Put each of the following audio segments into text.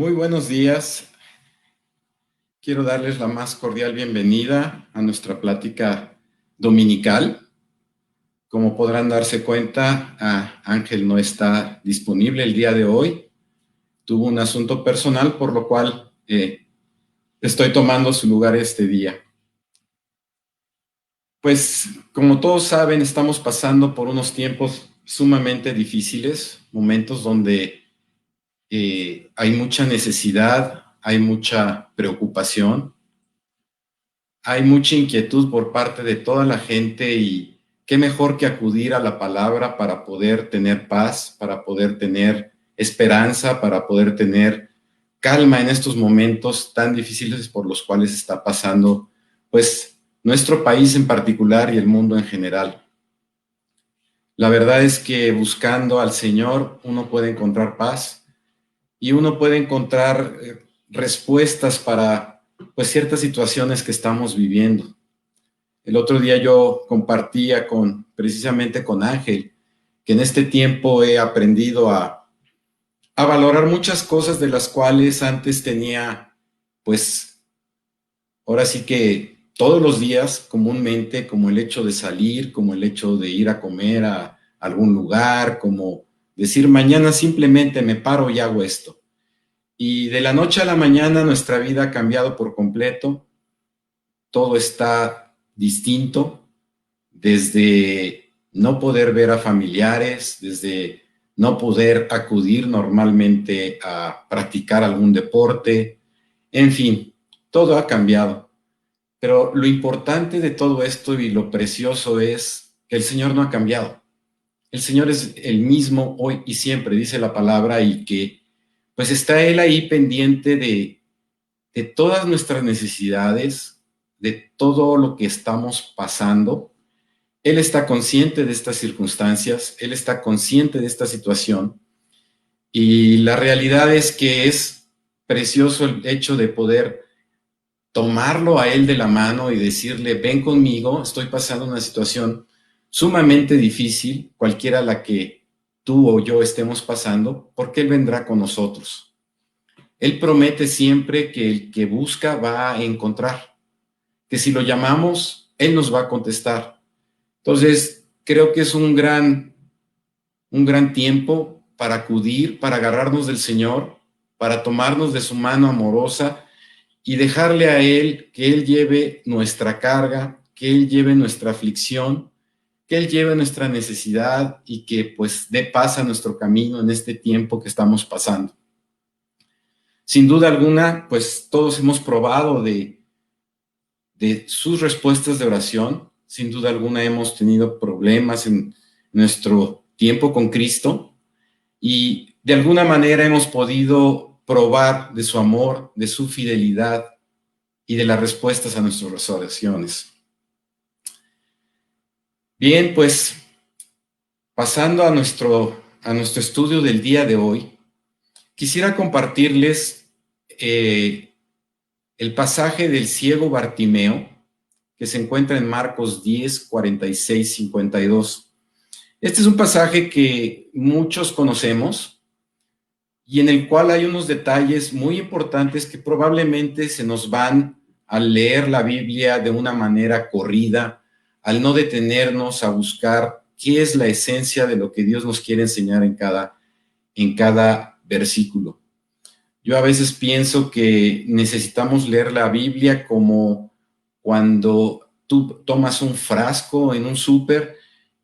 Muy buenos días. Quiero darles la más cordial bienvenida a nuestra plática dominical. Como podrán darse cuenta, Ángel no está disponible el día de hoy. Tuvo un asunto personal, por lo cual eh, estoy tomando su lugar este día. Pues, como todos saben, estamos pasando por unos tiempos sumamente difíciles, momentos donde eh, hay mucha necesidad, hay mucha preocupación, hay mucha inquietud por parte de toda la gente y qué mejor que acudir a la palabra para poder tener paz, para poder tener esperanza, para poder tener calma en estos momentos tan difíciles por los cuales está pasando, pues, nuestro país en particular y el mundo en general. La verdad es que buscando al Señor uno puede encontrar paz, y uno puede encontrar eh, respuestas para pues, ciertas situaciones que estamos viviendo. El otro día yo compartía con, precisamente con Ángel, que en este tiempo he aprendido a, a valorar muchas cosas de las cuales antes tenía, pues, ahora sí que todos los días comúnmente, como el hecho de salir, como el hecho de ir a comer a algún lugar, como decir mañana simplemente me paro y hago esto. Y de la noche a la mañana nuestra vida ha cambiado por completo, todo está distinto, desde no poder ver a familiares, desde no poder acudir normalmente a practicar algún deporte, en fin, todo ha cambiado. Pero lo importante de todo esto y lo precioso es que el Señor no ha cambiado. El Señor es el mismo hoy y siempre, dice la palabra, y que pues está Él ahí pendiente de, de todas nuestras necesidades, de todo lo que estamos pasando. Él está consciente de estas circunstancias, Él está consciente de esta situación. Y la realidad es que es precioso el hecho de poder tomarlo a Él de la mano y decirle, ven conmigo, estoy pasando una situación sumamente difícil, cualquiera la que tú o yo estemos pasando, porque Él vendrá con nosotros. Él promete siempre que el que busca va a encontrar, que si lo llamamos, Él nos va a contestar. Entonces, creo que es un gran, un gran tiempo para acudir, para agarrarnos del Señor, para tomarnos de su mano amorosa y dejarle a Él que Él lleve nuestra carga, que Él lleve nuestra aflicción que Él lleve nuestra necesidad y que pues dé paz a nuestro camino en este tiempo que estamos pasando. Sin duda alguna, pues todos hemos probado de, de sus respuestas de oración. Sin duda alguna hemos tenido problemas en nuestro tiempo con Cristo y de alguna manera hemos podido probar de su amor, de su fidelidad y de las respuestas a nuestras oraciones. Bien, pues pasando a nuestro, a nuestro estudio del día de hoy, quisiera compartirles eh, el pasaje del ciego Bartimeo que se encuentra en Marcos 10, 46, 52. Este es un pasaje que muchos conocemos y en el cual hay unos detalles muy importantes que probablemente se nos van al leer la Biblia de una manera corrida al no detenernos a buscar qué es la esencia de lo que Dios nos quiere enseñar en cada, en cada versículo. Yo a veces pienso que necesitamos leer la Biblia como cuando tú tomas un frasco en un súper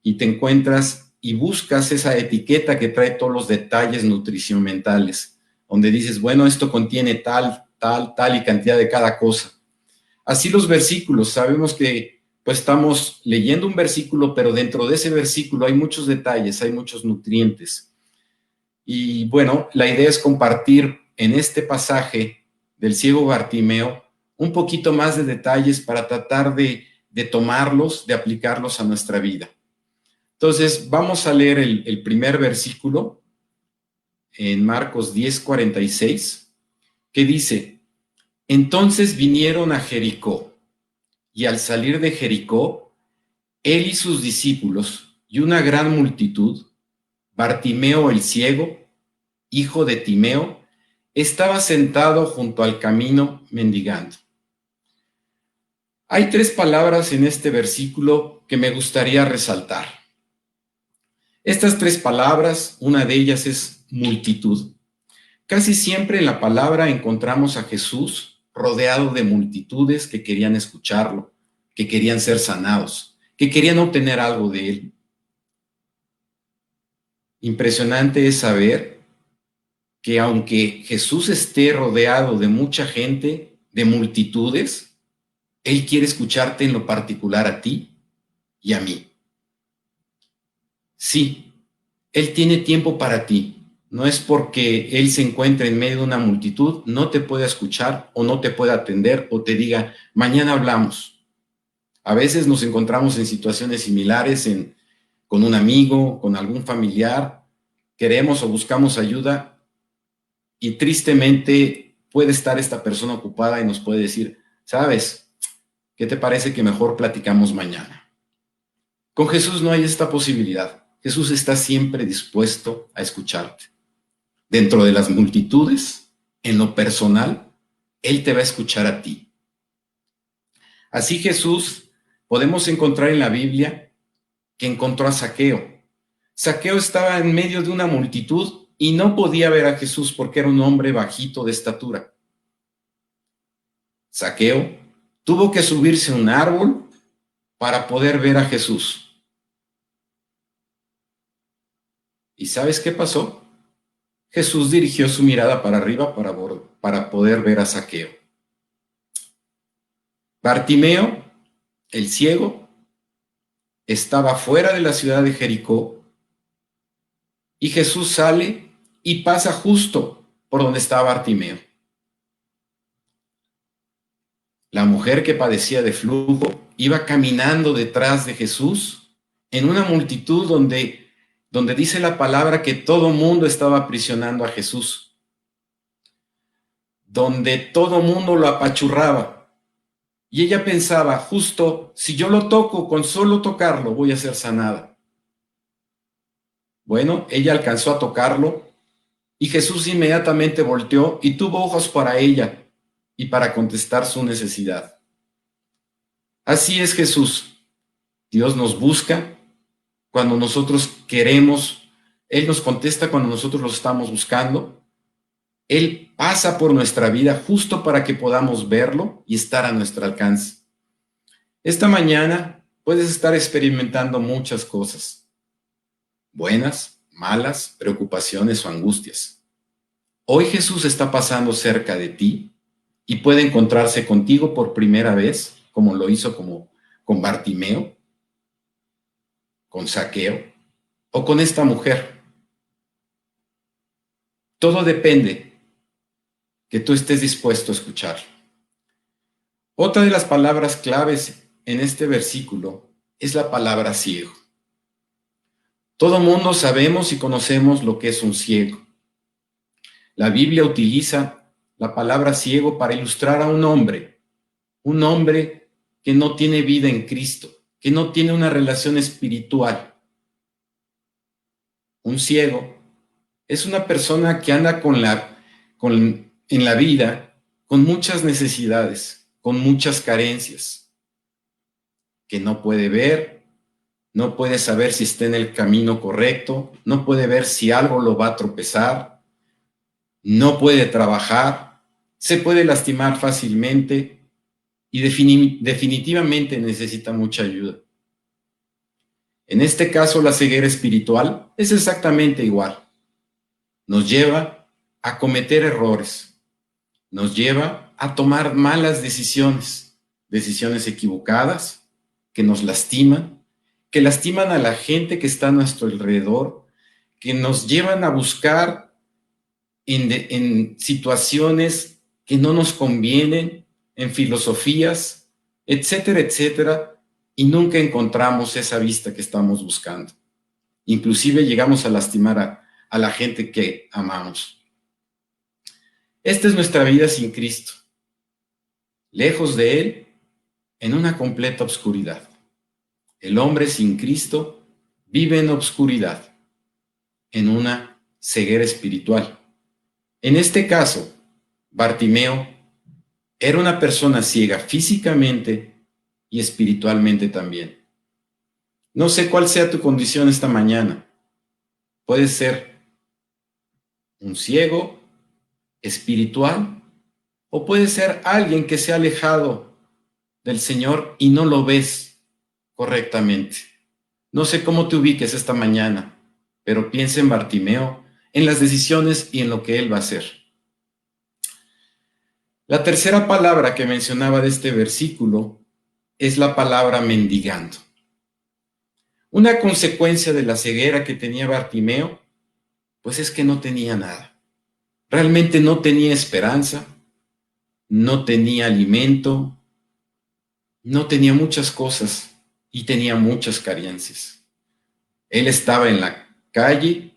y te encuentras y buscas esa etiqueta que trae todos los detalles nutricionales, donde dices, bueno, esto contiene tal, tal, tal y cantidad de cada cosa. Así los versículos, sabemos que pues estamos leyendo un versículo, pero dentro de ese versículo hay muchos detalles, hay muchos nutrientes. Y bueno, la idea es compartir en este pasaje del ciego Bartimeo un poquito más de detalles para tratar de, tomarlos, de aplicarlos a nuestra vida. Entonces, vamos a leer el, el primer versículo en Marcos 10, 46, que dice, entonces vinieron a Jericó, y al salir de Jericó, él y sus discípulos y una gran multitud, Bartimeo el ciego, hijo de Timeo, estaba sentado junto al camino mendigando. Hay tres palabras en este versículo que me gustaría resaltar. Estas tres palabras, una de ellas es multitud. Casi siempre en la palabra encontramos a Jesús rodeado de multitudes que querían escucharlo, que querían ser sanados, que querían obtener algo de él. Impresionante es saber que aunque Jesús esté rodeado de mucha gente, de multitudes, él quiere escucharte en lo particular a ti y a mí. Sí, Él tiene tiempo para ti. No es porque Él se encuentre en medio de una multitud, no te pueda escuchar o no te pueda atender o te diga, mañana hablamos. A veces nos encontramos en situaciones similares con un amigo, con algún familiar, queremos o buscamos ayuda y tristemente puede estar esta persona ocupada y nos puede decir, sabes, ¿Qué te parece que mejor platicamos mañana? Con Jesús no hay esta posibilidad. Jesús está siempre dispuesto a escucharte. Dentro de las multitudes, en lo personal, Él te va a escuchar a ti. Así Jesús podemos encontrar en la Biblia que encontró a Saqueo. Saqueo estaba en medio de una multitud y no podía ver a Jesús porque era un hombre bajito de estatura. Saqueo tuvo que subirse a un árbol para poder ver a Jesús. ¿Y sabes qué pasó? Jesús dirigió su mirada para arriba para, para poder ver a Saqueo. Bartimeo, el ciego, estaba fuera de la ciudad de Jericó y Jesús sale y pasa justo por donde estaba Bartimeo. La mujer que padecía de flujo iba caminando detrás de Jesús en una multitud donde, donde dice la palabra que todo mundo estaba aprisionando a Jesús, donde todo mundo lo apachurraba. Y ella pensaba, justo, si yo lo toco, con solo tocarlo, voy a ser sanada. Bueno, ella alcanzó a tocarlo y Jesús inmediatamente volteó y tuvo ojos para ella y para contestar su necesidad. Así es Jesús. Dios nos busca cuando nosotros queremos. Él nos contesta cuando nosotros lo estamos buscando. Él pasa por nuestra vida justo para que podamos verlo y estar a nuestro alcance. Esta mañana puedes estar experimentando muchas cosas, buenas, malas, preocupaciones o angustias. Hoy Jesús está pasando cerca de ti y puede encontrarse contigo por primera vez, como lo hizo con Bartimeo, con Saqueo o con esta mujer. Todo depende que tú estés dispuesto a escuchar. Otra de las palabras claves en este versículo es la palabra ciego. Todo mundo sabemos y conocemos lo que es un ciego. La Biblia utiliza la palabra ciego para ilustrar a un hombre, un hombre que no tiene vida en Cristo, que no tiene una relación espiritual. Un ciego es una persona que anda con la, con, en la vida con muchas necesidades, con muchas carencias, que no puede ver, no puede saber si está en el camino correcto, no puede ver si algo lo va a tropezar, no puede trabajar, se puede lastimar fácilmente y definitivamente necesita mucha ayuda. En este caso, la ceguera espiritual es exactamente igual. Nos lleva a cometer errores, nos lleva a tomar malas decisiones, decisiones equivocadas que nos lastiman, que lastiman a la gente que está a nuestro alrededor, que nos llevan a buscar en, en situaciones que no nos convienen, en filosofías, etcétera, etcétera, y nunca encontramos esa vista que estamos buscando. Inclusive llegamos a lastimar a, a la gente que amamos. Esta es nuestra vida sin Cristo, lejos de Él, en una completa obscuridad. El hombre sin Cristo vive en obscuridad, en una ceguera espiritual. En este caso, Bartimeo era una persona ciega físicamente y espiritualmente también. No sé cuál sea tu condición esta mañana. Puede ser un ciego espiritual o puede ser alguien que se ha alejado del Señor y no lo ves correctamente. No sé cómo te ubiques esta mañana, pero piensa en Bartimeo, en las decisiones y en lo que él va a hacer. La tercera palabra que mencionaba de este versículo es la palabra mendigando. Una consecuencia de la ceguera que tenía Bartimeo, pues es que no tenía nada. Realmente no tenía esperanza, no tenía alimento, no tenía muchas cosas y tenía muchas carencias. Él estaba en la calle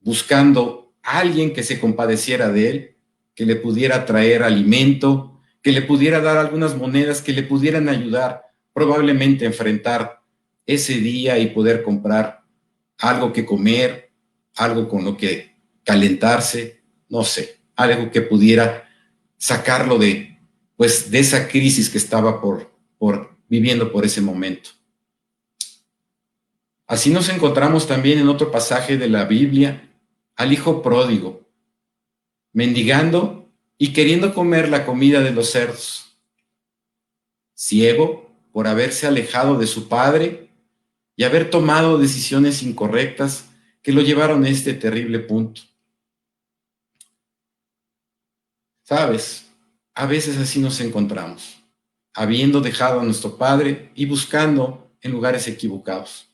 buscando a alguien que se compadeciera de él, que le pudiera traer alimento, que le pudiera dar algunas monedas que le pudieran ayudar probablemente a enfrentar ese día y poder comprar algo que comer, algo con lo que calentarse, no sé, algo que pudiera sacarlo de pues de esa crisis que estaba por, por viviendo por ese momento. Así nos encontramos también en otro pasaje de la Biblia al hijo pródigo, mendigando y queriendo comer la comida de los cerdos, ciego por haberse alejado de su padre y haber tomado decisiones incorrectas que lo llevaron a este terrible punto. Sabes, a veces así nos encontramos, habiendo dejado a nuestro padre y buscando en lugares equivocados.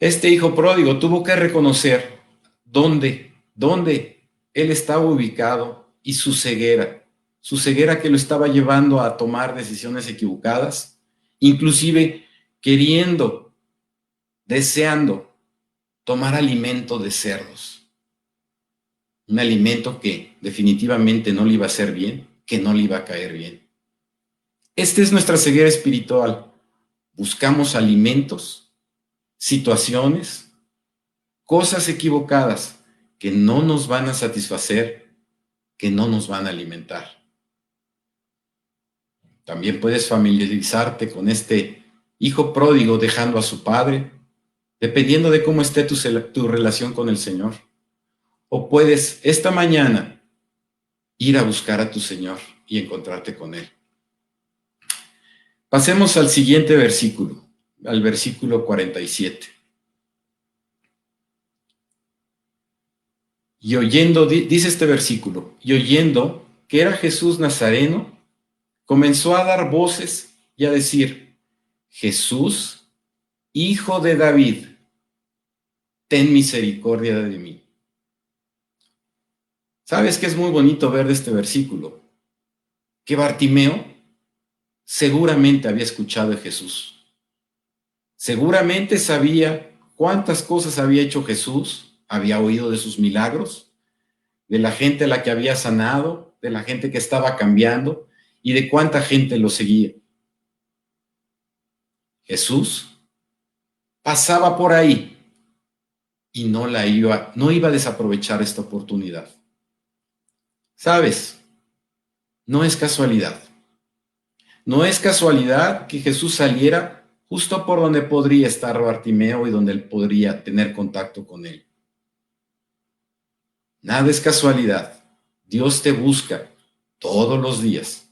Este hijo pródigo tuvo que reconocer dónde, dónde él estaba ubicado y su ceguera, su ceguera que lo estaba llevando a tomar decisiones equivocadas, inclusive queriendo, deseando tomar alimento de cerdos. Un alimento que definitivamente no le iba a hacer bien, que no le iba a caer bien. Esta es nuestra ceguera espiritual. Buscamos alimentos situaciones, cosas equivocadas que no nos van a satisfacer, que no nos van a alimentar. También puedes familiarizarte con este hijo pródigo dejando a su padre, dependiendo de cómo esté tu, tu relación con el Señor. O puedes esta mañana ir a buscar a tu Señor y encontrarte con Él. Pasemos al siguiente versículo al versículo 47. Y oyendo, dice este versículo, y oyendo que era Jesús Nazareno, comenzó a dar voces y a decir, Jesús, hijo de David, ten misericordia de mí. ¿Sabes qué es muy bonito ver de este versículo? Que Bartimeo seguramente había escuchado de Jesús. Seguramente sabía cuántas cosas había hecho Jesús, había oído de sus milagros, de la gente a la que había sanado, de la gente que estaba cambiando y de cuánta gente lo seguía. Jesús pasaba por ahí y no la iba, no iba a desaprovechar esta oportunidad. ¿Sabes? No es casualidad. No es casualidad que Jesús saliera justo por donde podría estar Bartimeo y donde él podría tener contacto con él. Nada es casualidad. Dios te busca todos los días.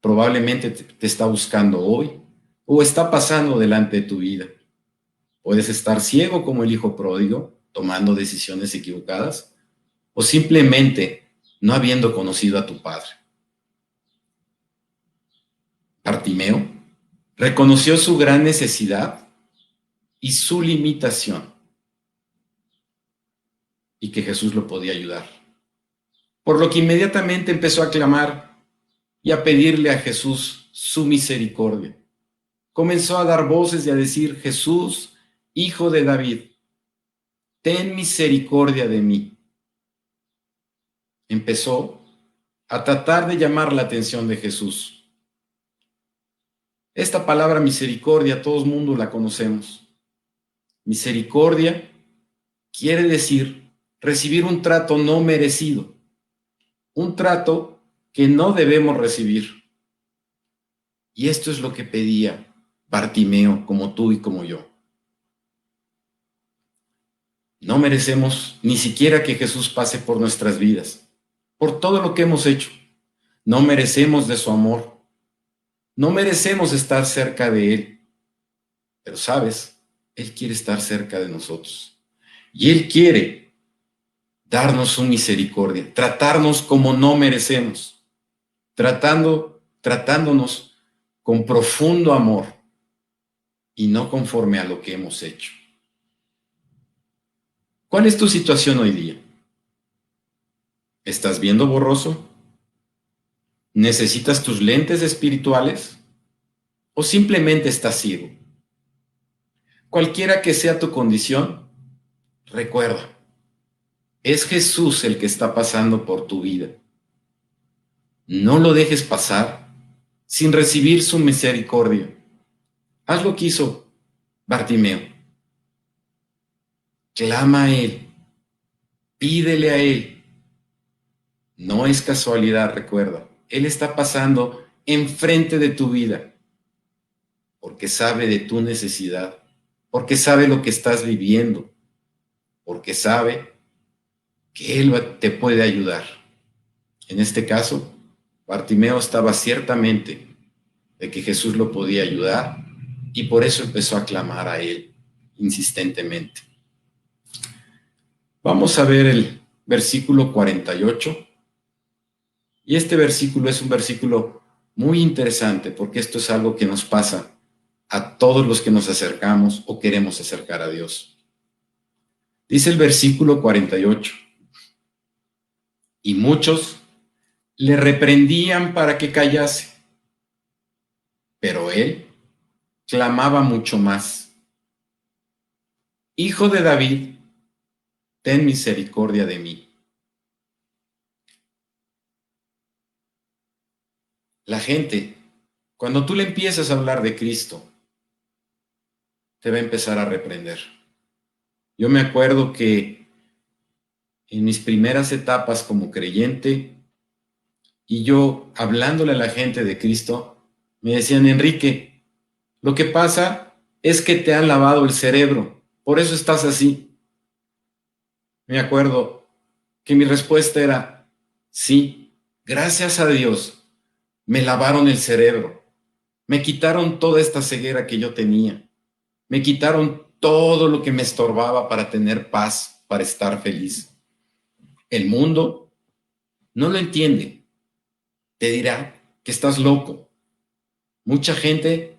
Probablemente te está buscando hoy o está pasando delante de tu vida. Puedes estar ciego como el hijo pródigo, tomando decisiones equivocadas, o simplemente no habiendo conocido a tu padre. Bartimeo Reconoció su gran necesidad y su limitación y que Jesús lo podía ayudar. Por lo que inmediatamente empezó a clamar, y a pedirle a Jesús su misericordia. Comenzó a dar voces y a decir, Jesús, hijo de David, ten misericordia de mí. Empezó a tratar de llamar la atención de Jesús. Esta palabra misericordia, todo el mundo la conocemos. Misericordia quiere decir recibir un trato no merecido, un trato que no debemos recibir. Y esto es lo que pedía Bartimeo, como tú y como yo. No merecemos ni siquiera que Jesús pase por nuestras vidas, por todo lo que hemos hecho. No merecemos de su amor. No merecemos estar cerca de Él. Pero sabes, Él quiere estar cerca de nosotros. Y Él quiere darnos su misericordia, tratarnos como no merecemos, tratando, tratándonos con profundo amor y no conforme a lo que hemos hecho. ¿Cuál es tu situación hoy día? ¿Estás viendo borroso? ¿Necesitas tus lentes espirituales? ¿O simplemente estás ciego? Cualquiera que sea tu condición, recuerda, es Jesús el que está pasando por tu vida. No lo dejes pasar sin recibir su misericordia. Haz lo que hizo Bartimeo. Clama a Él. Pídele a Él. No es casualidad, recuerda. Él está pasando enfrente de tu vida porque sabe de tu necesidad, porque sabe lo que estás viviendo, porque sabe que Él te puede ayudar. En este caso, Bartimeo estaba ciertamente de que Jesús lo podía ayudar y por eso empezó a clamar a él insistentemente. Vamos a ver el versículo 48. Y este versículo es un versículo muy interesante porque esto es algo que nos pasa a todos los que nos acercamos o queremos acercar a Dios. Dice el versículo 48. Y muchos le reprendían para que callase, pero él clamaba mucho más. Hijo de David, ten misericordia de mí. La gente, cuando tú le empiezas a hablar de Cristo, te va a empezar a reprender. Yo me acuerdo que en mis primeras etapas como creyente, y yo hablándole a la gente de Cristo, me decían, Enrique, lo que pasa es que te han lavado el cerebro, por eso estás así. Me acuerdo que mi respuesta era, sí, gracias a Dios, me lavaron el cerebro, me quitaron toda esta ceguera que yo tenía, me quitaron todo lo que me estorbaba para tener paz, para estar feliz. El mundo no lo entiende, te dirá que estás loco. Mucha gente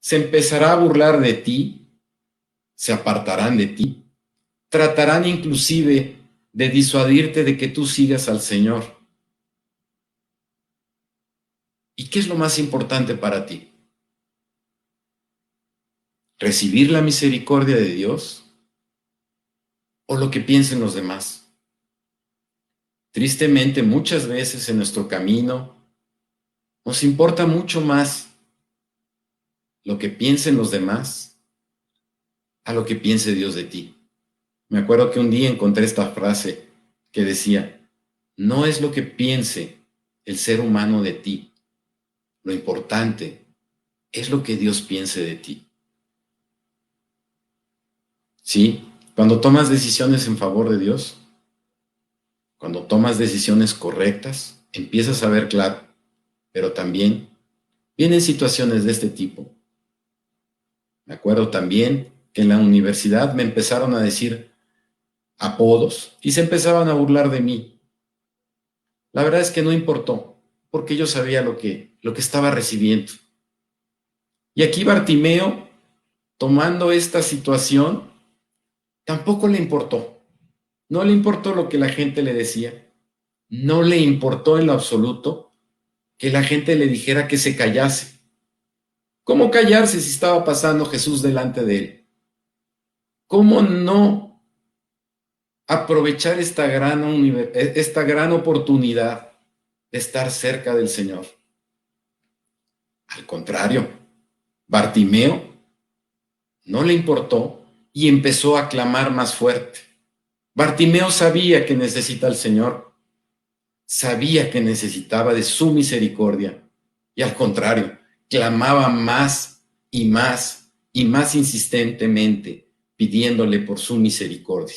se empezará a burlar de ti, se apartarán de ti, tratarán inclusive de disuadirte de que tú sigas al Señor. ¿Y qué es lo más importante para ti? ¿Recibir la misericordia de Dios o lo que piensen los demás? Tristemente, muchas veces en nuestro camino nos importa mucho más lo que piensen los demás a lo que piense Dios de ti. Me acuerdo que un día encontré esta frase que decía, no es lo que piense el ser humano de ti, lo importante es lo que Dios piense de ti. Sí, cuando tomas decisiones en favor de Dios, cuando tomas decisiones correctas, empiezas a ver claro, pero también vienen situaciones de este tipo me acuerdo también que en la universidad me empezaron a decir apodos y se empezaban a burlar de mí. La verdad es que no importó, porque yo sabía lo que, lo que estaba recibiendo. Y aquí Bartimeo, tomando esta situación, tampoco le importó. No le importó lo que la gente le decía. No le importó en lo absoluto que la gente le dijera que se callase. ¿Cómo callarse si estaba pasando Jesús delante de él? ¿Cómo no aprovechar esta gran, esta gran oportunidad de estar cerca del Señor? Al contrario, Bartimeo no le importó y empezó a clamar más fuerte. Bartimeo sabía que necesita al Señor, sabía que necesitaba de su misericordia y al contrario, clamaba más y más y más insistentemente, pidiéndole por su misericordia.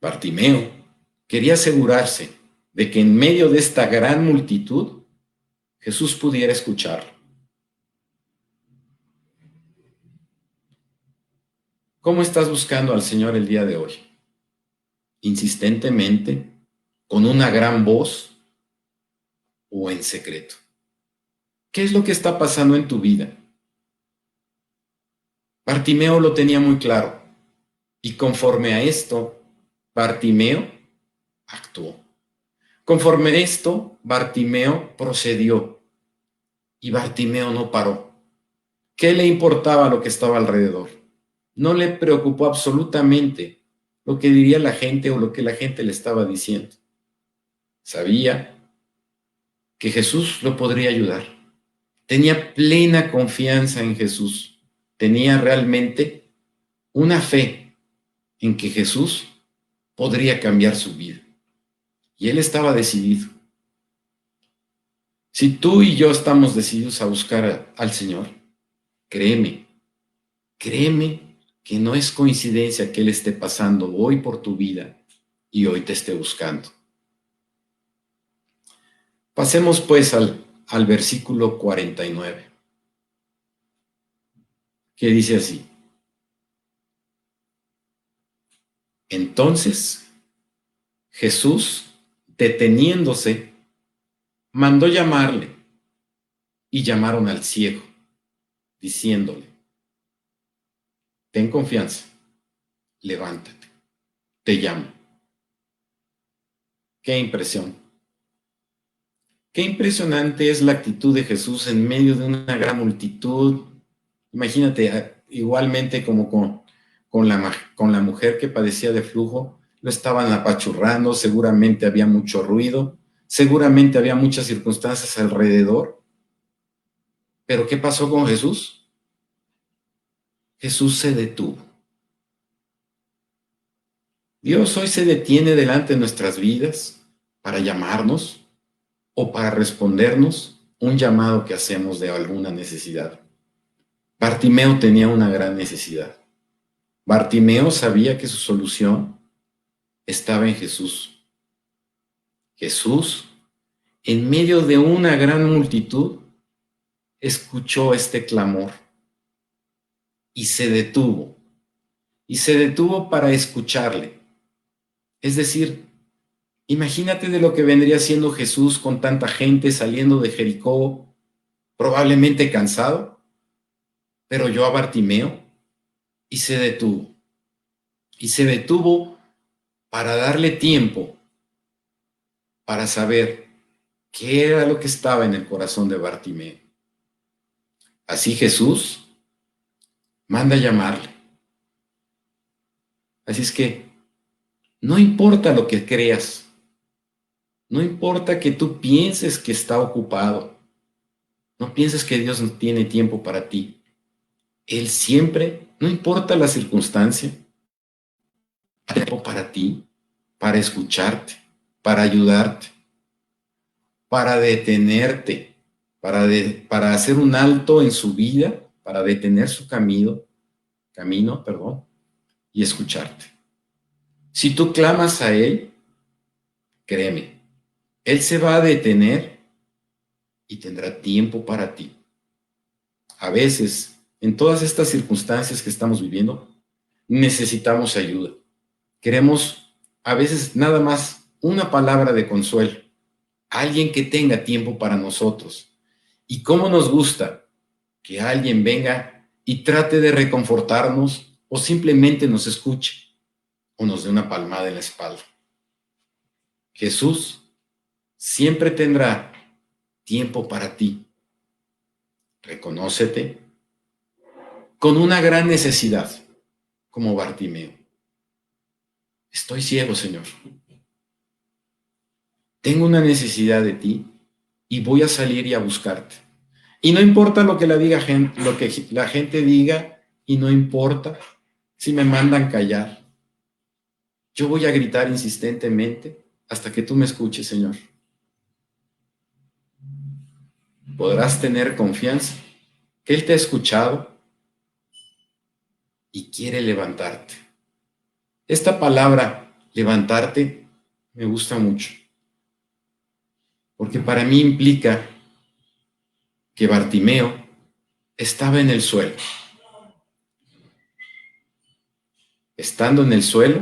Bartimeo quería asegurarse de que en medio de esta gran multitud Jesús pudiera escucharlo. ¿Cómo estás buscando al Señor el día de hoy? ¿Insistentemente? ¿Con una gran voz? ¿O en secreto? ¿Qué es lo que está pasando en tu vida? Bartimeo lo tenía muy claro. Y conforme a esto, Bartimeo actuó. Conforme a esto, Bartimeo procedió. Y Bartimeo no paró. ¿Qué le importaba lo que estaba alrededor? No le preocupó absolutamente lo que diría la gente o lo que la gente le estaba diciendo. Sabía que Jesús lo podría ayudar tenía plena confianza en Jesús, tenía realmente una fe en que Jesús podría cambiar su vida. Y él estaba decidido. Si tú y yo estamos decididos a buscar al Señor, créeme, créeme que no es coincidencia que Él esté pasando hoy por tu vida y hoy te esté buscando. Pasemos pues al al versículo 49, que dice así. Entonces Jesús, deteniéndose, mandó llamarle y llamaron al ciego, diciéndole, ten confianza, levántate, te llamo. Qué impresión. Qué impresionante es la actitud de Jesús en medio de una gran multitud. Imagínate, igualmente como con, con, la, con la mujer que padecía de flujo, lo estaban apachurrando, seguramente había mucho ruido, seguramente había muchas circunstancias alrededor. Pero ¿qué pasó con Jesús? Jesús se detuvo. Dios hoy se detiene delante de nuestras vidas para llamarnos, o para respondernos un llamado que hacemos de alguna necesidad. Bartimeo tenía una gran necesidad. Bartimeo sabía que su solución estaba en Jesús. Jesús, en medio de una gran multitud, escuchó este clamor y se detuvo. Y se detuvo para escucharle. Es decir, Imagínate de lo que vendría siendo Jesús con tanta gente saliendo de Jericó, probablemente cansado, pero yo a Bartimeo y se detuvo. Y se detuvo para darle tiempo para saber qué era lo que estaba en el corazón de Bartimeo. Así Jesús manda llamarle. Así es que no importa lo que creas, no importa que tú pienses que está ocupado. No pienses que Dios no tiene tiempo para ti. Él siempre, no importa la circunstancia, tiempo para ti, para escucharte, para ayudarte, para detenerte, para, para hacer un alto en su vida, para detener su camino, camino, perdón, y escucharte. Si tú clamas a Él, créeme, él se va a detener y tendrá tiempo para ti. A veces, en todas estas circunstancias que estamos viviendo, necesitamos ayuda. Queremos a veces nada más una palabra de consuelo, alguien que tenga tiempo para nosotros. Y cómo nos gusta que alguien venga y trate de reconfortarnos o simplemente nos escuche o nos dé una palmada en la espalda. Jesús siempre tendrá tiempo para ti. Reconócete con una gran necesidad, como Bartimeo. Estoy ciego, Señor. Tengo una necesidad de ti y voy a salir y a buscarte. Y no importa lo que la, diga, lo que la gente diga y no importa si me mandan callar. Yo voy a gritar insistentemente hasta que tú me escuches, Señor. Podrás tener confianza que Él te ha escuchado y quiere levantarte. Esta palabra, levantarte, me gusta mucho, porque para mí implica que Bartimeo estaba en el suelo. Estando en el suelo,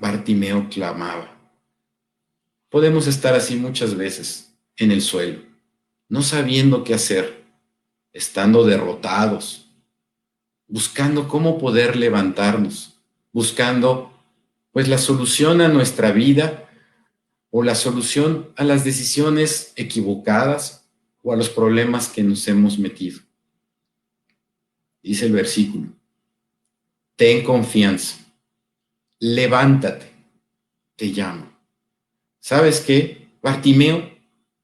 Bartimeo clamaba. Podemos estar así muchas veces, en el suelo, no sabiendo qué hacer, estando derrotados, buscando cómo poder levantarnos, buscando pues la solución a nuestra vida o la solución a las decisiones equivocadas o a los problemas que nos hemos metido. Dice el versículo, ten confianza, levántate, te llamo. ¿Sabes qué? Bartimeo,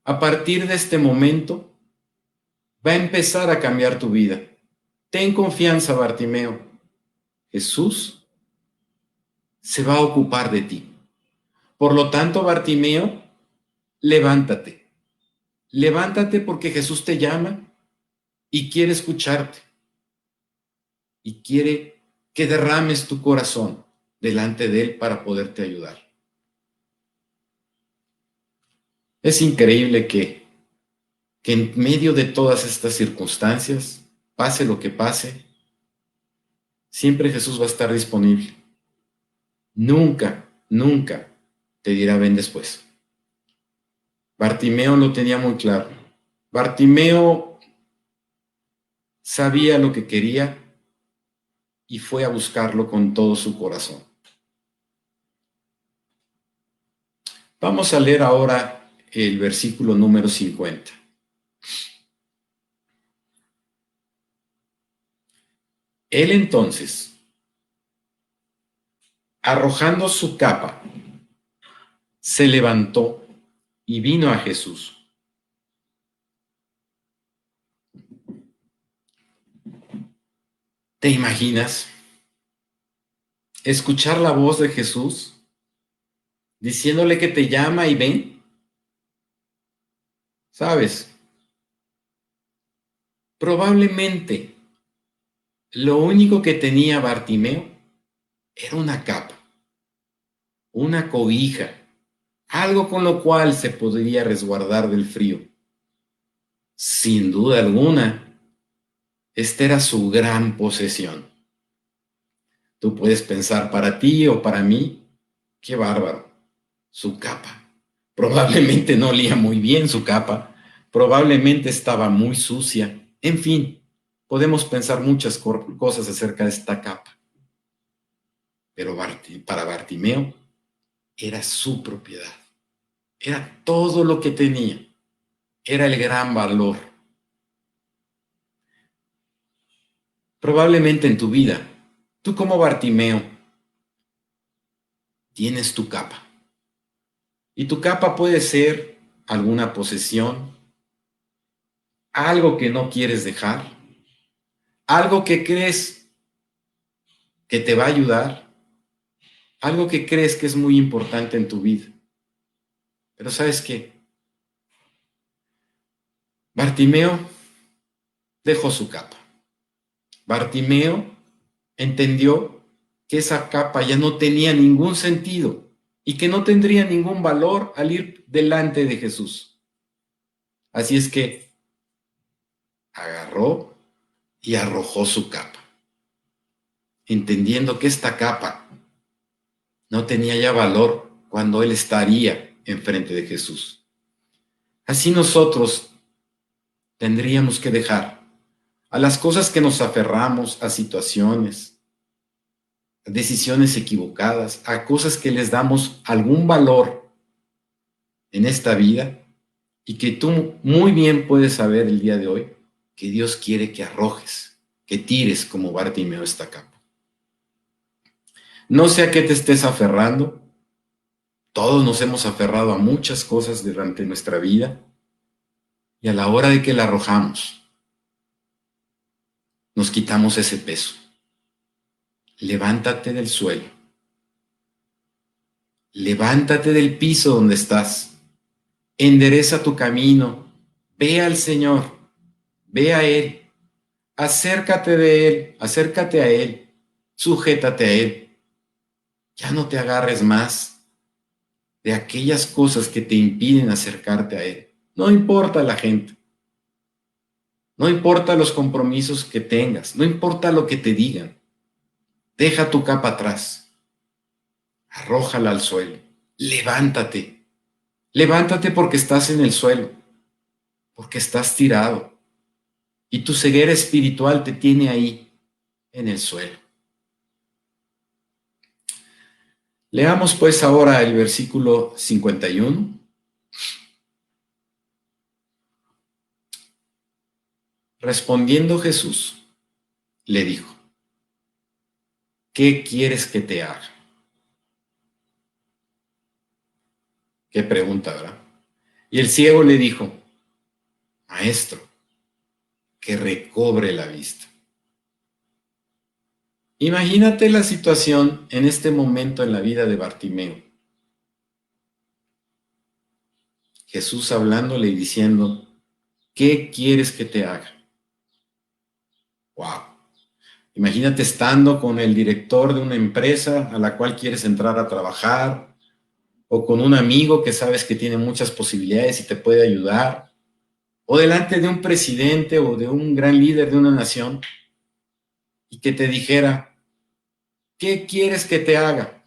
a partir de este momento, va a empezar a cambiar tu vida. Ten confianza, Bartimeo. Jesús se va a ocupar de ti. Por lo tanto, Bartimeo, levántate. Levántate porque Jesús te llama y quiere escucharte. Y quiere que derrames tu corazón delante de Él para poderte ayudar. Es increíble que, que en medio de todas estas circunstancias, pase lo que pase, siempre Jesús va a estar disponible. Nunca, nunca te dirá ven después. Bartimeo lo tenía muy claro. Bartimeo sabía lo que quería y fue a buscarlo con todo su corazón. Vamos a leer ahora el versículo número 50. Él entonces, arrojando su capa, se levantó y vino a Jesús. ¿Te imaginas escuchar la voz de Jesús diciéndole que te llama y ven? ¿Sabes? Probablemente lo único que tenía Bartimeo era una capa, una cobija, algo con lo cual se podría resguardar del frío. Sin duda alguna, esta era su gran posesión. Tú puedes pensar para ti o para mí, qué bárbaro, su capa. Probablemente no olía muy bien su capa, probablemente estaba muy sucia, en fin, podemos pensar muchas cosas acerca de esta capa. Pero para Bartimeo era su propiedad. Era todo lo que tenía. Era el gran valor. Probablemente en tu vida, tú como Bartimeo, tienes tu capa. Y tu capa puede ser alguna posesión, algo que no quieres dejar, algo que crees que te va a ayudar, algo que crees que es muy importante en tu vida. Pero sabes qué? Bartimeo dejó su capa. Bartimeo entendió que esa capa ya no tenía ningún sentido y que no tendría ningún valor al ir delante de Jesús. Así es que agarró y arrojó su capa, entendiendo que esta capa no tenía ya valor cuando él estaría enfrente de Jesús. Así nosotros tendríamos que dejar a las cosas que nos aferramos, a situaciones, a decisiones equivocadas, a cosas que les damos algún valor, en esta vida y que tú muy bien puedes saber el día de hoy que Dios quiere que arrojes, que tires como Bartimeo esta capa. No sé a qué te estés aferrando. Todos nos hemos aferrado a muchas cosas durante nuestra vida y a la hora de que la arrojamos, nos quitamos ese peso. Levántate del suelo. Levántate del piso donde estás. Endereza tu camino. Ve al Señor. Ve a Él. Acércate de Él. Acércate a Él. Sujétate a Él. Ya no te agarres más de aquellas cosas que te impiden acercarte a Él. No importa la gente. No importa los compromisos que tengas. No importa lo que te digan. Deja tu capa atrás. Arrójala al suelo. Levántate. Levántate porque estás en el suelo. Porque estás tirado. Y tu ceguera espiritual te tiene ahí, en el suelo. Leamos pues ahora el versículo 51. Respondiendo Jesús, le dijo, ¿qué quieres que te haga? Qué pregunta, ¿verdad? Y el ciego le dijo, Maestro, que recobre la vista. Imagínate la situación en este momento en la vida de Bartimeo. Jesús hablándole y diciendo, ¿qué quieres que te haga? Wow. Imagínate estando con el director de una empresa a la cual quieres entrar a trabajar, o con un amigo que sabes que tiene muchas posibilidades y te puede ayudar, o delante de un presidente o de un gran líder de una nación, y que te dijera, ¿Qué quieres que te haga?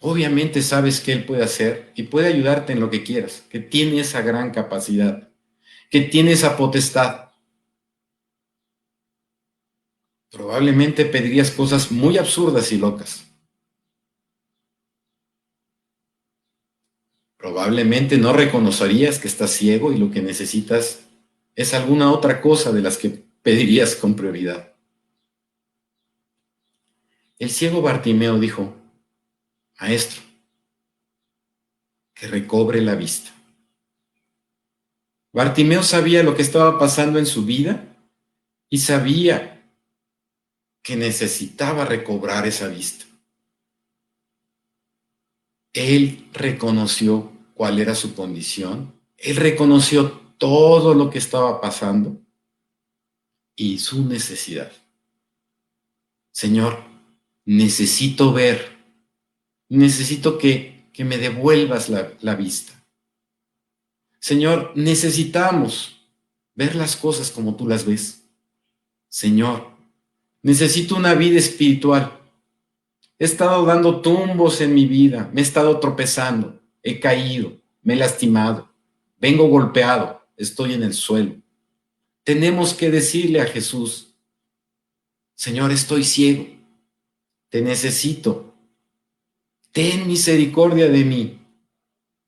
Obviamente sabes que Él puede hacer y puede ayudarte en lo que quieras, que tiene esa gran capacidad, que tiene esa potestad. Probablemente pedirías cosas muy absurdas y locas. Probablemente no reconocerías que estás ciego y lo que necesitas es alguna otra cosa de las que pedirías con prioridad. El ciego Bartimeo dijo, Maestro, que recobre la vista. Bartimeo sabía lo que estaba pasando en su vida y sabía que necesitaba recobrar esa vista. Él reconoció cuál era su condición, él reconoció todo lo que estaba pasando y su necesidad. Señor, necesito ver, necesito que, que me devuelvas la, la vista. Señor, necesitamos ver las cosas como tú las ves. Señor, necesito una vida espiritual. He estado dando tumbos en mi vida, me he estado tropezando, he caído, me he lastimado, vengo golpeado, estoy en el suelo. Tenemos que decirle a Jesús, Señor, estoy ciego, te necesito. Ten misericordia de mí,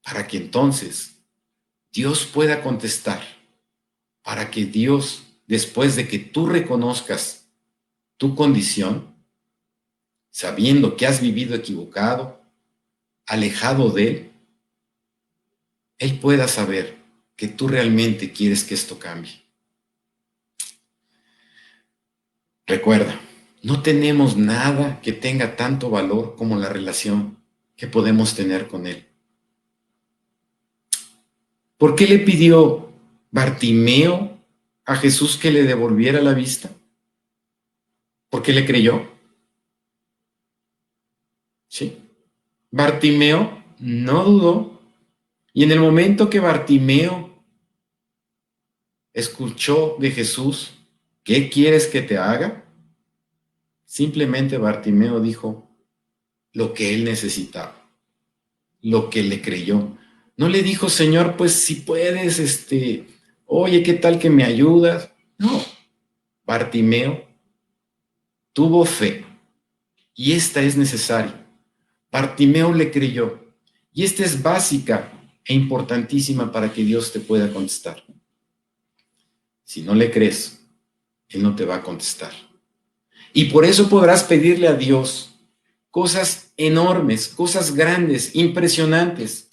para que entonces Dios pueda contestar, para que Dios, después de que tú reconozcas tu condición, sabiendo que has vivido equivocado, alejado de Él, Él pueda saber que tú realmente quieres que esto cambie. Recuerda, no tenemos nada que tenga tanto valor como la relación que podemos tener con Él. ¿Por qué le pidió Bartimeo a Jesús que le devolviera la vista? ¿Por qué le creyó? Sí. Bartimeo no dudó. Y en el momento que Bartimeo escuchó de Jesús, ¿qué quieres que te haga? Simplemente Bartimeo dijo lo que él necesitaba, lo que le creyó. No le dijo, Señor, pues si puedes, este, oye, ¿qué tal que me ayudas? No, Bartimeo tuvo fe y esta es necesaria. Bartimeo le creyó Y esta es básica e importantísima para que Dios te pueda contestar. Si no le crees, Él no te va a contestar. Y por eso podrás pedirle a Dios cosas enormes, cosas grandes, impresionantes.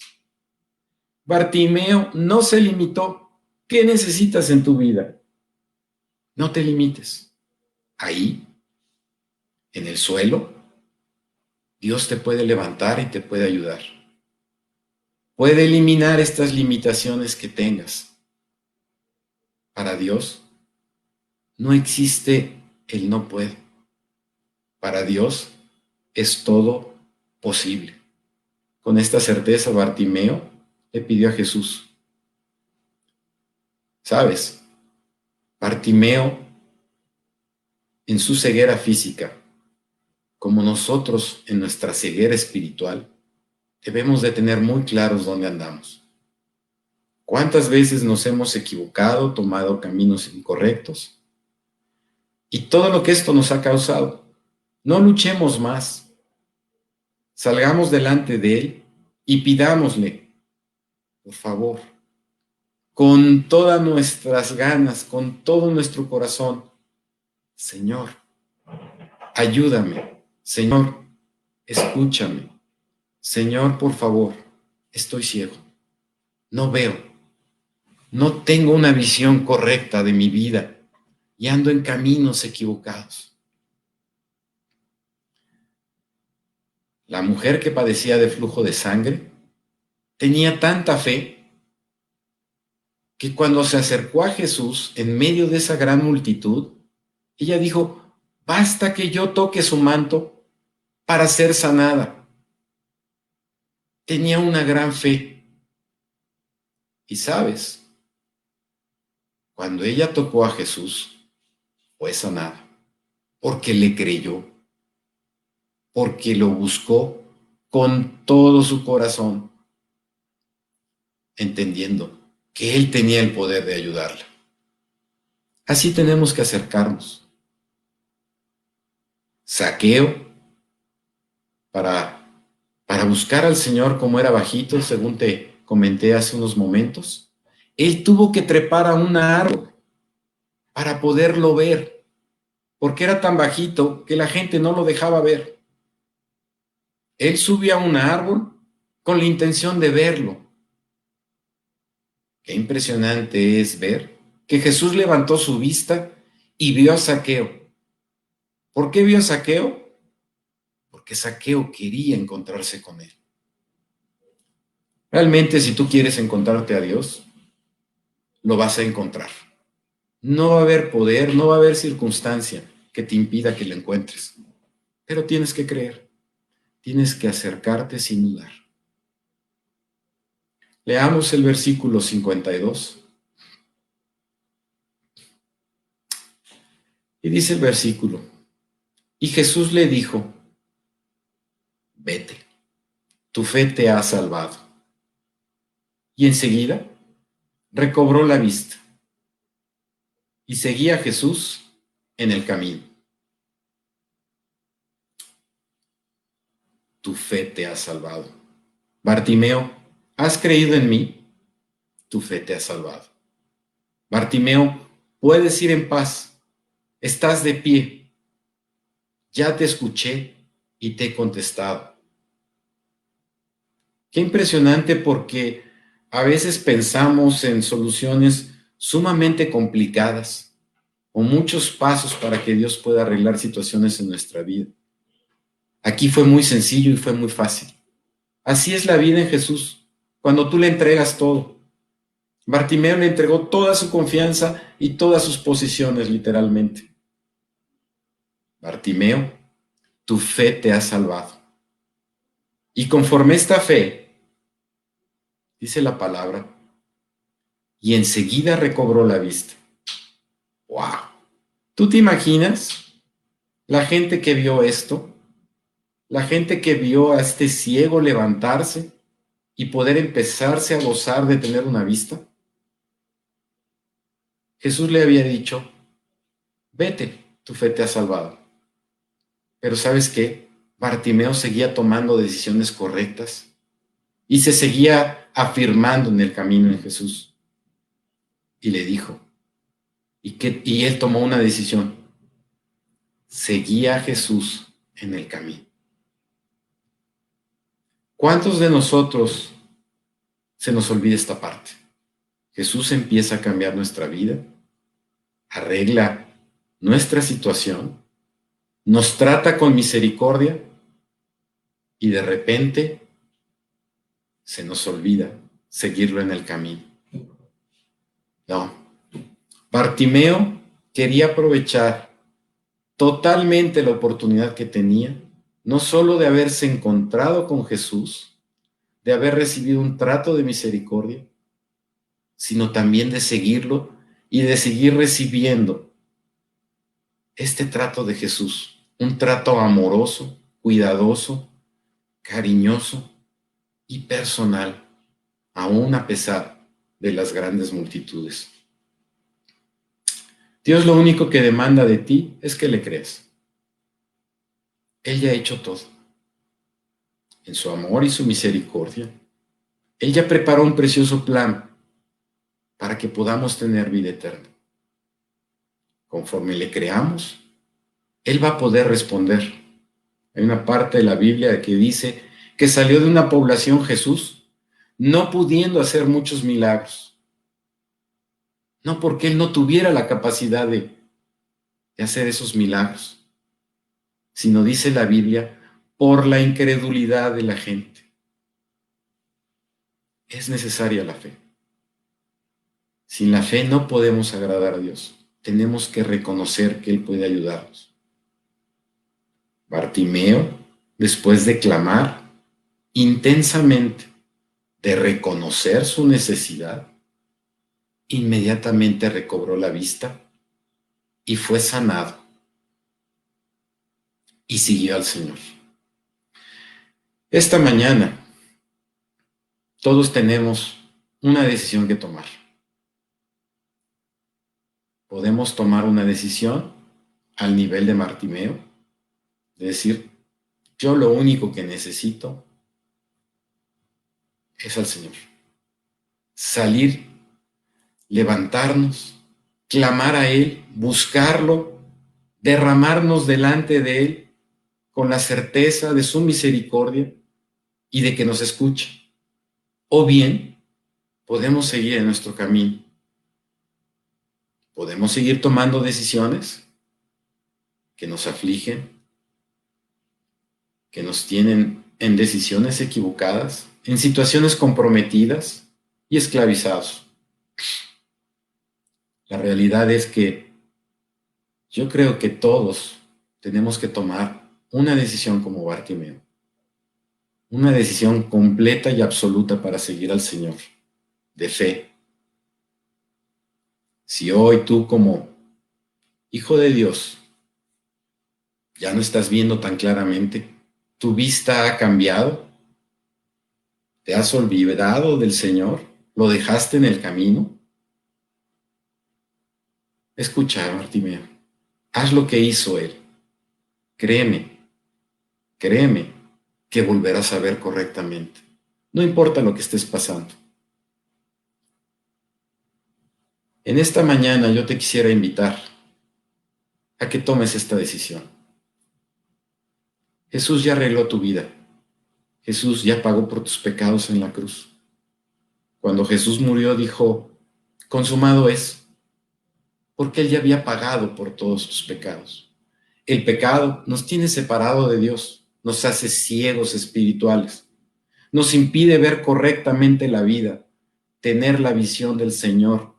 Bartimeo no se limitó. ¿Qué necesitas en tu vida? No te limites. Ahí, en el suelo, Dios te puede levantar y te puede ayudar. Puede eliminar estas limitaciones que tengas. Para Dios no existe el no puede. Para Dios es todo posible. Con esta certeza, Bartimeo le pidió a Jesús. ¿Sabes? Bartimeo, en su ceguera física, como nosotros en nuestra ceguera espiritual, debemos de tener muy claros dónde andamos. ¿Cuántas veces nos hemos equivocado, tomado caminos incorrectos? Y todo lo que esto nos ha causado. No luchemos más. Salgamos delante de Él y pidámosle, por favor, con todas nuestras ganas, con todo nuestro corazón, Señor, ayúdame, Señor, escúchame, Señor, por favor, estoy ciego, no veo, no tengo una visión correcta de mi vida y ando en caminos equivocados. La mujer que padecía de flujo de sangre tenía tanta fe que cuando se acercó a Jesús en medio de esa gran multitud, ella dijo, basta que yo toque su manto para ser sanada. Tenía una gran fe. Y sabes, cuando ella tocó a Jesús, fue sanada, porque le creyó, porque lo buscó con todo su corazón, entendiendo que Él tenía el poder de ayudarla. Así tenemos que acercarnos. Saqueo para, para buscar al Señor como era bajito, según te comenté hace unos momentos. Él tuvo que trepar a un árbol para poderlo ver, porque era tan bajito que la gente no lo dejaba ver. Él subió a un árbol con la intención de verlo, Qué impresionante es ver que Jesús levantó su vista y vio a Saqueo. ¿Por qué vio a Saqueo? Porque Saqueo quería encontrarse con él. Realmente si tú quieres encontrarte a Dios, lo vas a encontrar. No va a haber poder, no va a haber circunstancia que te impida que lo encuentres. Pero tienes que creer, tienes que acercarte sin dudar. Leamos el versículo 52. Y dice el versículo, y Jesús le dijo, vete, tu fe te ha salvado. Y enseguida recobró la vista y seguía a Jesús en el camino. Tu fe te ha salvado. Bartimeo has creído en mí, tu fe te ha salvado. Bartimeo, puedes ir en paz, estás de pie, ya te escuché y te he contestado. Qué impresionante porque a veces pensamos en soluciones sumamente complicadas o muchos pasos para que Dios pueda arreglar situaciones en nuestra vida. Aquí fue muy sencillo y fue muy fácil. Así es la vida en Jesús cuando tú le entregas todo. Bartimeo le entregó toda su confianza y todas sus posiciones, literalmente. Bartimeo, tu fe te ha salvado. Y conforme esta fe, dice la palabra, y enseguida recobró la vista. ¡Wow! ¿Tú te imaginas la gente que vio esto? La gente que vio a este ciego levantarse y poder empezarse a gozar de tener una vista? Jesús le había dicho, vete, tu fe te ha salvado. Pero ¿sabes qué? Bartimeo seguía tomando decisiones correctas y se seguía afirmando en el camino en Jesús. Y le dijo, y, que, y él tomó una decisión, seguía a Jesús en el camino. ¿Cuántos de nosotros se nos olvida esta parte? Jesús empieza a cambiar nuestra vida, arregla nuestra situación, nos trata con misericordia y de repente se nos olvida seguirlo en el camino. No. Bartimeo quería aprovechar totalmente la oportunidad que tenía, no solo de haberse encontrado con Jesús, de haber recibido un trato de misericordia, sino también de seguirlo y de seguir recibiendo este trato de Jesús, un trato amoroso, cuidadoso, cariñoso y personal, aún a pesar de las grandes multitudes. Dios lo único que demanda de ti es que le creas. Él ya ha hecho todo. En su amor y su misericordia, Él ya preparó un precioso plan para que podamos tener vida eterna. Conforme le creamos, Él va a poder responder. Hay una parte de la Biblia que dice que salió de una población Jesús, no pudiendo hacer muchos milagros. No porque Él no tuviera la capacidad de, de hacer esos milagros, sino dice la Biblia, por la incredulidad de la gente. Es necesaria la fe. Sin la fe no podemos agradar a Dios. Tenemos que reconocer que Él puede ayudarnos. Bartimeo, después de clamar intensamente, de reconocer su necesidad, inmediatamente recobró la vista y fue sanado y siguió al Señor. Esta mañana todos tenemos una decisión que tomar podemos tomar una decisión al nivel de Martimeo, de decir, yo lo único que necesito es al Señor. Salir, levantarnos, clamar a Él, buscarlo, derramarnos delante de Él con la certeza de su misericordia y de que nos escucha. O bien, podemos seguir en nuestro camino podemos seguir tomando decisiones que nos afligen, que nos tienen en decisiones equivocadas, en situaciones comprometidas y esclavizados. La realidad es que yo creo que todos tenemos que tomar una decisión como Bartimeo, una decisión completa y absoluta para seguir al Señor, de fe, si hoy tú como hijo de Dios ya no estás viendo tan claramente, tu vista ha cambiado, te has olvidado del Señor, lo dejaste en el camino, escucha, Martimeo, haz lo que hizo Él. Créeme, créeme que volverás a ver correctamente. No importa lo que estés pasando. En esta mañana yo te quisiera invitar a que tomes esta decisión. Jesús ya arregló tu vida. Jesús ya pagó por tus pecados en la cruz. Cuando Jesús murió dijo, consumado es, porque Él ya había pagado por todos tus pecados. El pecado nos tiene separado de Dios, nos hace ciegos espirituales, nos impide ver correctamente la vida, tener la visión del Señor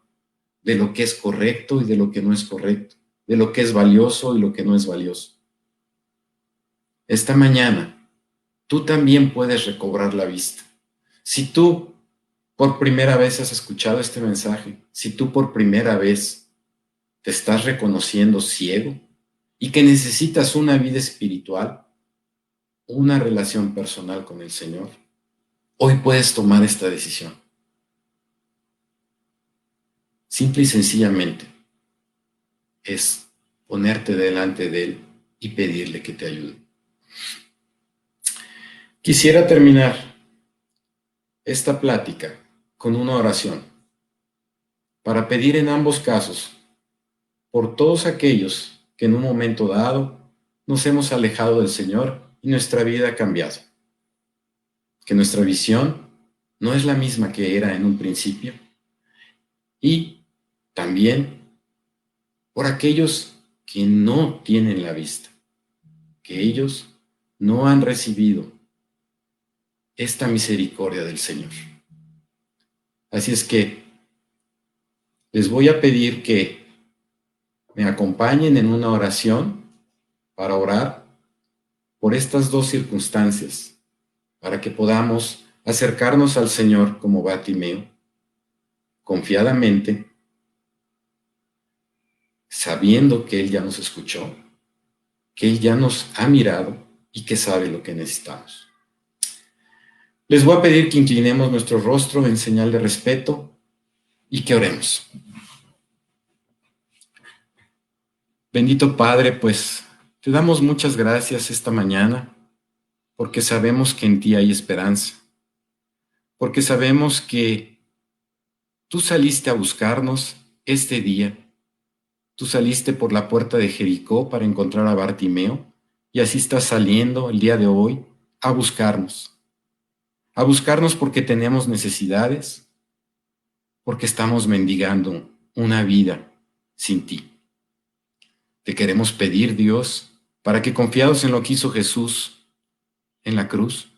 de lo que es correcto y de lo que no es correcto, de lo que es valioso y lo que no es valioso. Esta mañana, tú también puedes recobrar la vista. Si tú por primera vez has escuchado este mensaje, si tú por primera vez te estás reconociendo ciego y que necesitas una vida espiritual, una relación personal con el Señor, hoy puedes tomar esta decisión. Simple y sencillamente es ponerte delante de Él y pedirle que te ayude. Quisiera terminar esta plática con una oración para pedir en ambos casos por todos aquellos que en un momento dado nos hemos alejado del Señor y nuestra vida ha cambiado. Que nuestra visión no es la misma que era en un principio. Y también por aquellos que no tienen la vista, que ellos no han recibido esta misericordia del Señor. Así es que les voy a pedir que me acompañen en una oración para orar por estas dos circunstancias, para que podamos acercarnos al Señor como Batimeo, confiadamente, sabiendo que Él ya nos escuchó, que Él ya nos ha mirado y que sabe lo que necesitamos. Les voy a pedir que inclinemos nuestro rostro en señal de respeto y que oremos. Bendito Padre, pues te damos muchas gracias esta mañana porque sabemos que en ti hay esperanza, porque sabemos que tú saliste a buscarnos este día, tú saliste por la puerta de Jericó para encontrar a Bartimeo y así estás saliendo el día de hoy a buscarnos, a buscarnos porque tenemos necesidades, porque estamos mendigando una vida sin ti. Te queremos pedir, Dios, para que confiados en lo que hizo Jesús en la cruz,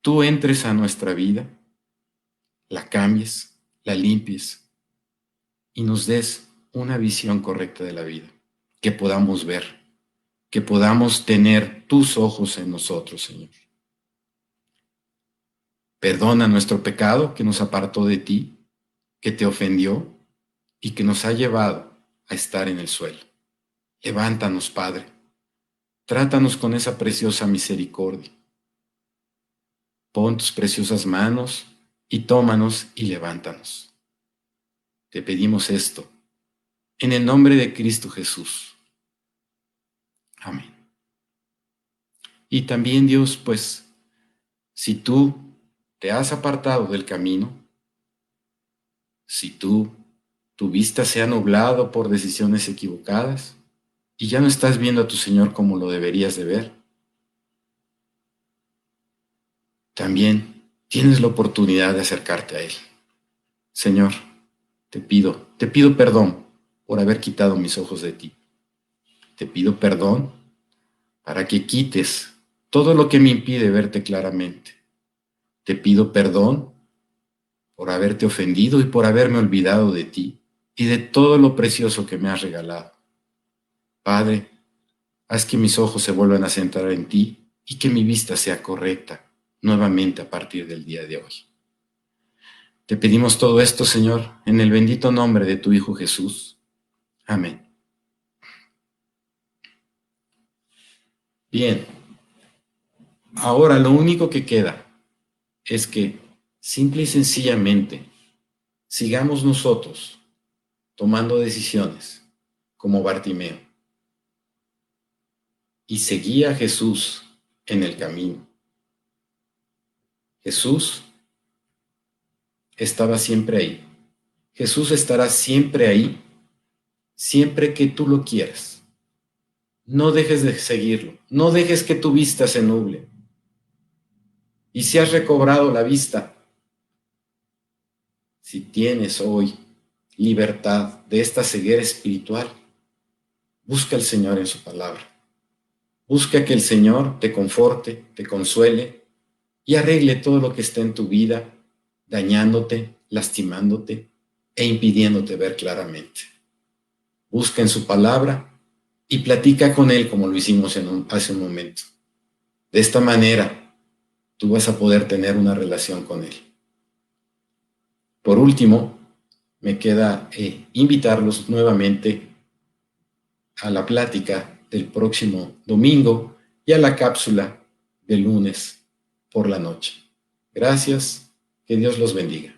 tú entres a nuestra vida, la cambies, la limpies y nos des una visión correcta de la vida, que podamos ver, que podamos tener tus ojos en nosotros, Señor. Perdona nuestro pecado que nos apartó de ti, que te ofendió y que nos ha llevado a estar en el suelo. Levántanos, Padre Trátanos con esa preciosa misericordia. Pon tus preciosas manos y tómanos y levántanos. Te pedimos esto en el nombre de Cristo Jesús. Amén. Y también Dios, pues, si tú te has apartado del camino, si tú, tu vista se ha nublado por decisiones equivocadas, y ya no estás viendo a tu Señor como lo deberías de ver, también tienes la oportunidad de acercarte a Él. Señor, te pido, te pido perdón por haber quitado mis ojos de ti. Te pido perdón para que quites todo lo que me impide verte claramente. Te pido perdón por haberte ofendido y por haberme olvidado de ti y de todo lo precioso que me has regalado. Padre, haz que mis ojos se vuelvan a centrar en ti y que mi vista sea correcta nuevamente a partir del día de hoy. Te pedimos todo esto, Señor, en el bendito nombre de tu Hijo Jesús. Amén. Bien, ahora lo único que queda es que simple y sencillamente sigamos nosotros tomando decisiones como Bartimeo y seguía a Jesús en el camino. Jesús estaba siempre ahí. Jesús estará siempre ahí, siempre que tú lo quieras. No dejes de seguirlo, no dejes que tu vista se nuble. Y si has recobrado la vista, si tienes hoy libertad de esta ceguera espiritual, busca al Señor en su palabra. Busca que el Señor te conforte, te consuele y arregle todo lo que está en tu vida, dañándote, lastimándote e impidiéndote ver claramente. Busca en su palabra y platica con Él como lo hicimos hace un momento. De esta manera, tú vas a poder tener una relación con Él. Por último, me queda eh, invitarlos nuevamente a la plática del próximo domingo y a la cápsula del lunes por la noche. Gracias, que Dios los bendiga.